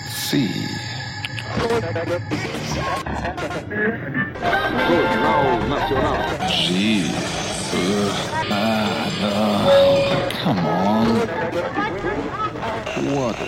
Let's see. Jornal Nacional. Ah, no. Come on. What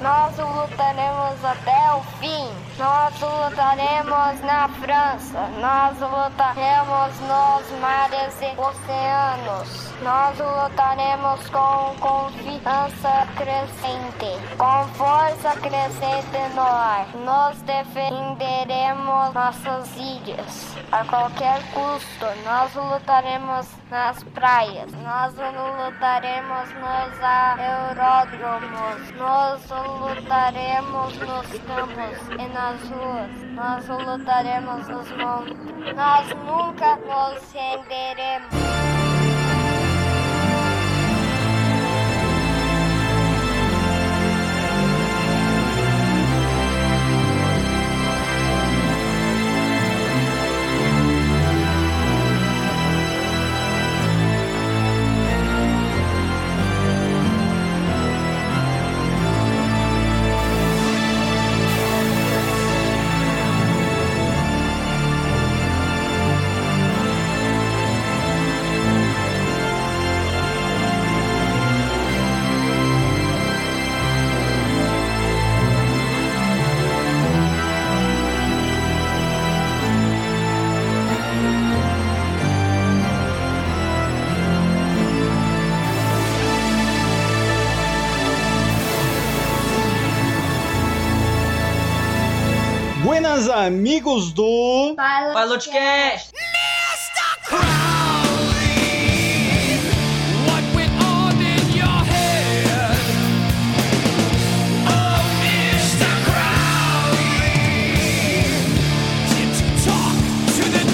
Nós lutaremos até o fim. Nós lutaremos na França. Nós lutaremos nos mares e oceanos. Nós lutaremos com confiança crescente, com força crescente no ar. Nós defenderemos nossas ilhas a qualquer custo. Nós lutaremos nas praias. Nós lutaremos nos aeródromos. Nós lutaremos nos campos e nas ruas. Nós lutaremos nos montes. Nós nunca nos renderemos. Buenas amigos do. Palotcast! Oh, Mr.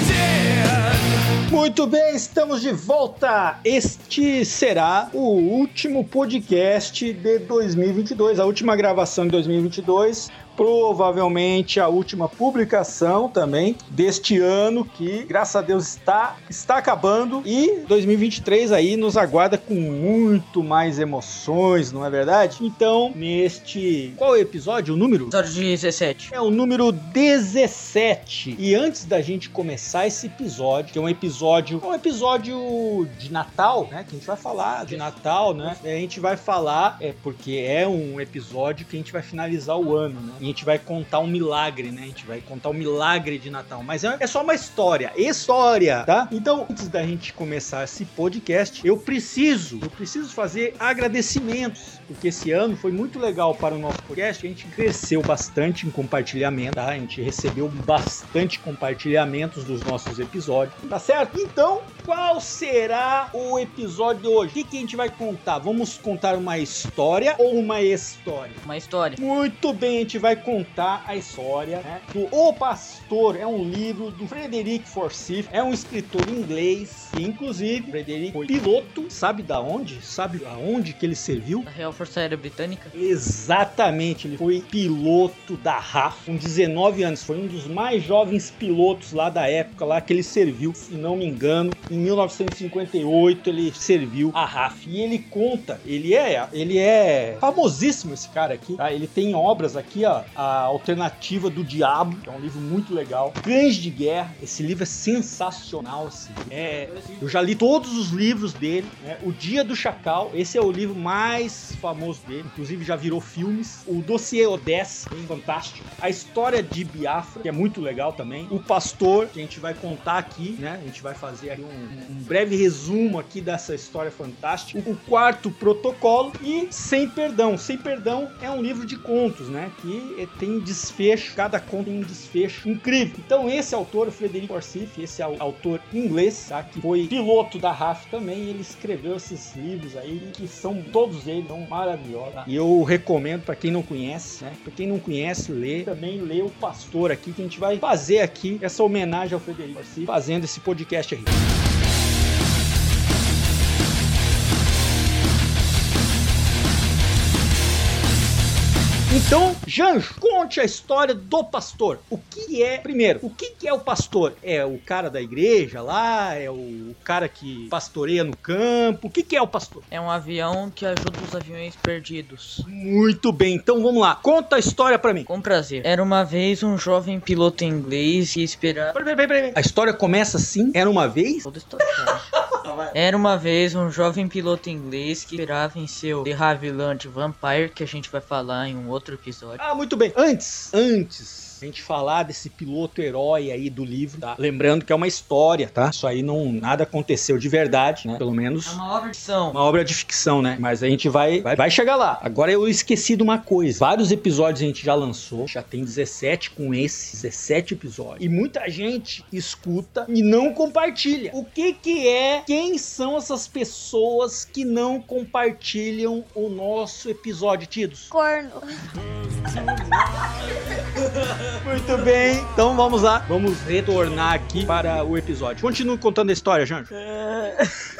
Dead? Muito bem, estamos de volta. Este será o último podcast de 2022, a última gravação de 2022. Provavelmente a última publicação também deste ano que, graças a Deus, está, está acabando e 2023 aí nos aguarda com muito mais emoções, não é verdade? Então, neste. Qual é o episódio? O número? Episódio 17. É o número 17. E antes da gente começar esse episódio, que é um episódio, é um episódio de Natal, né? Que a gente vai falar de Natal, né? A gente vai falar, é porque é um episódio que a gente vai finalizar o ano, né? E a gente vai contar um milagre, né? A gente vai contar o um milagre de Natal. Mas é, é só uma história, história, tá? Então, antes da gente começar esse podcast, eu preciso, eu preciso fazer agradecimentos, porque esse ano foi muito legal para o nosso podcast. A gente cresceu bastante em compartilhamento, tá? A gente recebeu bastante compartilhamentos dos nossos episódios, tá certo? Então, qual será o episódio de hoje? O que, que a gente vai contar? Vamos contar uma história ou uma história? Uma história. Muito bem, a gente vai contar a história né, do O Pastor. É um livro do Frederic Forsyth. É um escritor inglês. Inclusive, Frederic foi piloto. Sabe da onde? Sabe aonde que ele serviu? Real Força Aérea Britânica. Exatamente, ele foi piloto da RAF com 19 anos. Foi um dos mais jovens pilotos lá da época lá que ele serviu, se não me engano. Em 1958 ele serviu a RAF. E ele conta, ele é, ele é famosíssimo esse cara aqui, tá? Ele tem obras aqui, ó, a Alternativa do Diabo, que é um livro muito legal. Cães de Guerra, esse livro é sensacional, assim. É, eu já li todos os livros dele, né? O Dia do Chacal, esse é o livro mais famoso dele, inclusive já virou filmes. O Dossiê Odessa, bem fantástico. A História de Biafra, que é muito legal também. O Pastor, que a gente vai contar aqui, né? A gente vai fazer aqui um, um breve resumo aqui dessa história fantástica. O Quarto Protocolo e Sem Perdão. Sem Perdão é um livro de contos, né? Que tem desfecho, cada conto tem um desfecho incrível. Então esse autor, o Frederico Forsyth, esse é o autor inglês, tá? Que foi piloto da RAF também, ele escreveu esses livros aí que são todos eles são maravilhosos. tá? E eu recomendo para quem não conhece, né? Para quem não conhece, lê. Também lê o Pastor aqui que a gente vai fazer aqui essa homenagem ao Frederico Forsyth, fazendo esse podcast aqui. Então, Janjo, conte a história do pastor. O que é, primeiro, o que é o pastor? É o cara da igreja lá? É o cara que pastoreia no campo? O que é o pastor? É um avião que ajuda os aviões perdidos. Muito bem, então vamos lá. Conta a história pra mim. Com prazer. Era uma vez um jovem piloto inglês que esperava. Peraí, peraí, peraí. A história começa assim? Era uma vez? Toda história. cara. Era uma vez um jovem piloto inglês que esperava em seu The Havilland Vampire, que a gente vai falar em um outro episódio. Ah, muito bem. Antes, antes a gente falar desse piloto herói aí do livro, tá? Lembrando que é uma história, tá? Isso aí não nada aconteceu de verdade, né? Pelo menos É uma obra de ficção. uma obra de ficção, né? Mas a gente vai, vai, vai chegar lá. Agora eu esqueci de uma coisa. Vários episódios a gente já lançou, já tem 17 com esse, 17 episódios. E muita gente escuta e não compartilha. O que que é? Quem são essas pessoas que não compartilham o nosso episódio, Tidos? Corno. Muito bem, então vamos lá. Vamos retornar aqui para o episódio. Continue contando a história, Janjo. Lá,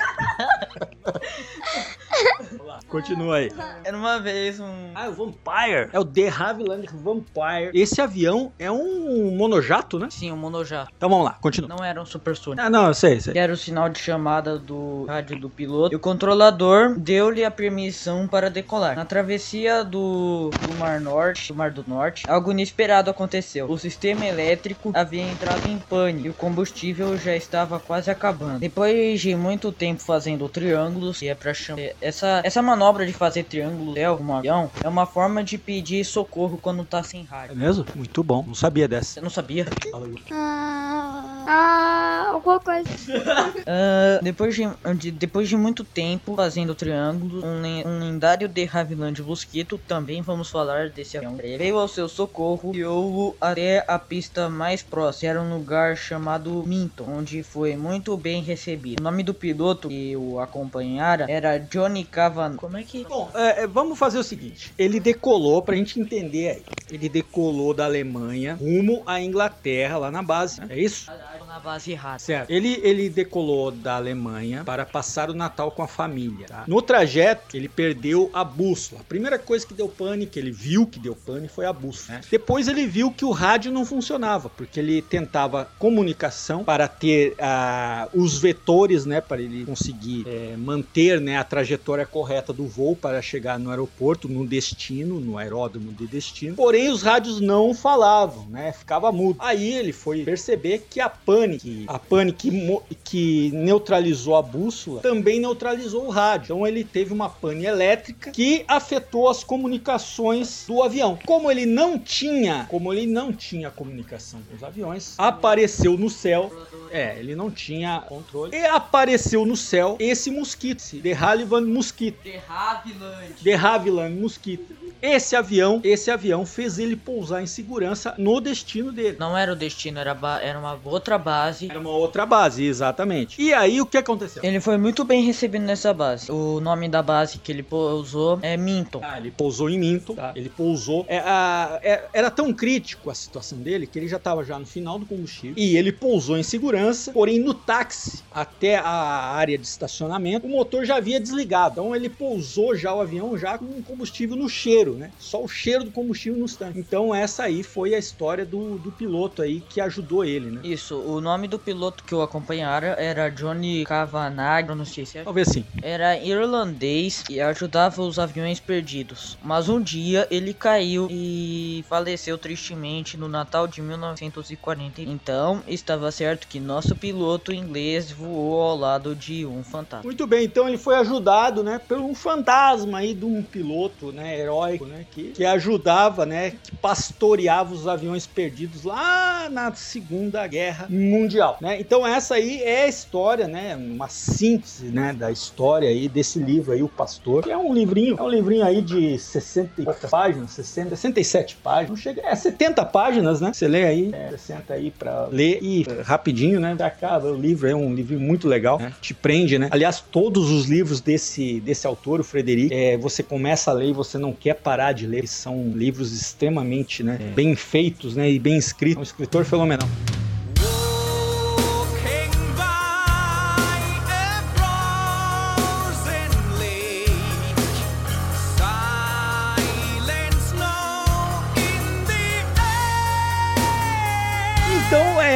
Continua aí. Era uma vez um. Ah, o Vampire. É o The Havilland Vampire. Esse avião é um monojato, né? Sim, um monojato. Então vamos lá, continua. Não era um supersônico. Ah, não, eu sei, sei. Era o sinal de chamada do rádio do piloto. E o controlador deu-lhe a permissão para decolar. Na travessia do, do Mar Norte, do Mar do Norte, algo inesperado aconteceu. O sistema elétrico havia entrado em pane e o combustível já estava quase acabando. Depois de muito tempo fazendo triângulos, e é para chamar essa essa manobra de fazer triângulo é um avião é uma forma de pedir socorro quando tá sem É rádio. mesmo? Muito bom. Não sabia dessa. Você não sabia? Fala aí. Ah, ah, alguma coisa. Ah, depois, de, de- depois de muito tempo fazendo triângulos, um, um lendário de Raviland Mosquito, também vamos falar desse avião, veio ao seu socorro e o até a pista mais próxima. Era um lugar chamado Minton, onde foi muito bem recebido. O nome do piloto que o acompanhara era Johnny Cavan. Como é que... Bom, é, é, vamos fazer o seguinte. Ele decolou, pra gente entender aí. Ele decolou da Alemanha rumo à Inglaterra, lá na base. né? É isso? Na base errada. Certo. Ele, ele decolou da Alemanha para passar o Natal com a família. tá? No trajeto, ele perdeu a bússola. A primeira coisa que deu pane, que ele viu que deu pane, foi a bússola. né? Depois ele viu que o rádio não funcionava, porque ele tentava comunicação para ter ah, os vetores, né, para ele conseguir eh, manter né, a trajetória correta do voo para chegar no aeroporto, no destino, no aeródromo de destino. Porém, os rádios não falavam, né? Ficava mudo. Aí ele foi perceber que a pane, que, a pane que, que neutralizou a bússola, também neutralizou o rádio. Então ele teve uma pane elétrica que afetou as comunicações do avião. Como ele não tinha, como ele não tinha comunicação com os aviões, apareceu no céu é, ele não tinha controle. E apareceu no céu esse mosquito, The Havilland Mosquito. The Havilland. The Havilland Mosquito. Esse avião, esse avião fez ele pousar em segurança no destino dele. Não era o destino, era, era uma outra base. Era uma outra base, exatamente. E aí o que aconteceu? Ele foi muito bem recebido nessa base. O nome da base que ele pousou é Minton. Ah, ele pousou em Minto, tá? ele pousou. É, a- é- era tão crítico a situação dele que ele já estava já no final do combustível e ele pousou em segurança. Porém, no táxi até a área de estacionamento, o motor já havia desligado. Então ele pousou já o avião já com o combustível no cheiro, né? Só o cheiro do combustível nos tanques. Então essa aí foi a história do, do piloto aí que ajudou ele, né? Isso, o nome do piloto que o acompanhara era Johnny Cavanagh, pronunciei certo? Talvez sim. Era irlandês e ajudava os aviões perdidos. Mas um dia ele caiu e faleceu tristemente no Natal de 1940. Então estava certo que nosso piloto inglês voou ao lado de um fantasma. Muito bem, então ele foi ajudado, né, por um fantasma aí de um piloto, né, heróico, né, que, que ajudava, né, que pastoreava os aviões perdidos lá na Segunda Guerra Mundial, né? Então essa aí é a história, né, uma síntese, né, da história aí desse livro aí, O Pastor, que é um livrinho, é um livrinho aí de 60 e poucas páginas, 60, 67 páginas, não chega, é 70 páginas, né? Você lê aí, é, 60 aí pra ler e é, rapidinho, né, acaba o livro, é um livro muito legal, né? Te prende, né? Aliás, todos os livros desse, desse autor, o Frederico, é, você começa a ler e você não quer parar de ler. São livros extremamente né, bem feitos né, e bem escritos. É um escritor fenomenal.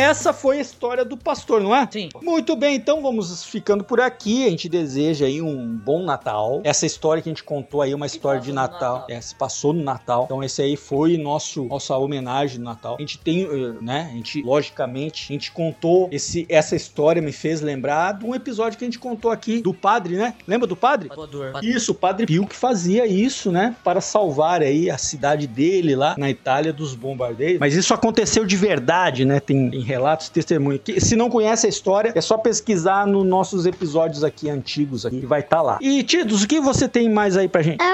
Essa foi a história do pastor, não é? Sim. Muito bem, então vamos ficando por aqui. A gente deseja aí um bom Natal. Essa história que a gente contou aí, é uma história de Natal. Natal. É, se passou no Natal. Então esse aí foi nosso nossa homenagem no Natal. A gente tem, eh, né? A gente logicamente a gente contou esse essa história me fez lembrar de um episódio que a gente contou aqui do padre, né? Lembra do padre? Voador. Isso, o Padre Pio que fazia isso, né? Para salvar aí a cidade dele lá na Itália dos bombardeios. Mas isso aconteceu de verdade, né? Tem, tem relatos, testemunhos. Que, se não conhece a história, é só pesquisar nos nossos episódios aqui antigos aqui, vai estar lá. E Tidos, o que você tem mais aí pra gente? Uma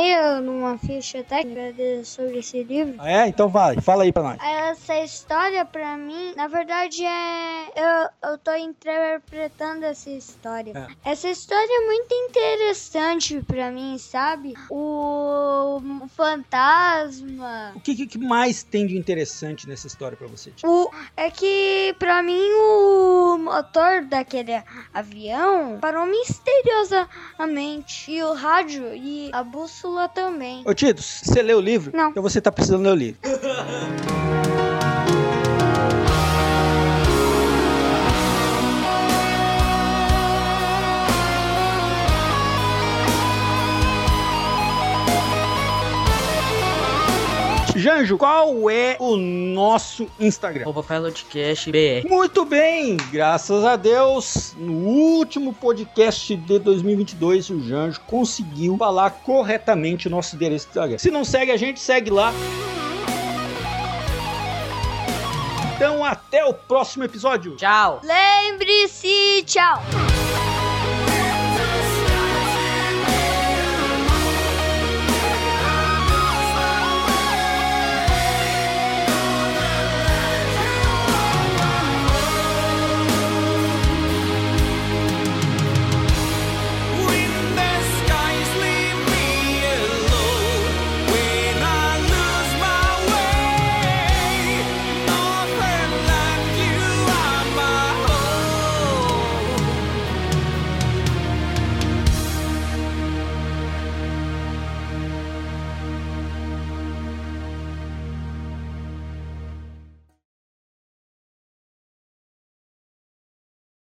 meio numa ficha técnica sobre esse livro. Ah, é? Então vai, fala aí pra nós. Essa história, pra mim, na verdade é. Eu, eu tô interpretando essa história. Essa história é muito interessante pra mim, sabe? O fantasma. O que, que- mais tem de interessante nessa história pra você? O, é que, pra mim, o motor daquele avião parou misteriosamente. E o rádio e a bússola também. Ô Tidos, você leu o livro? Não. Então você tá precisando ler o livro. Janjo, qual é o nosso Instagram? Pilotcast BR. Muito bem, graças a Deus, no último podcast de 2022, o Janjo conseguiu falar corretamente o nosso endereço do Instagram. Se não segue a gente, segue lá. Então, até o próximo episódio. Tchau. Lembre-se, tchau!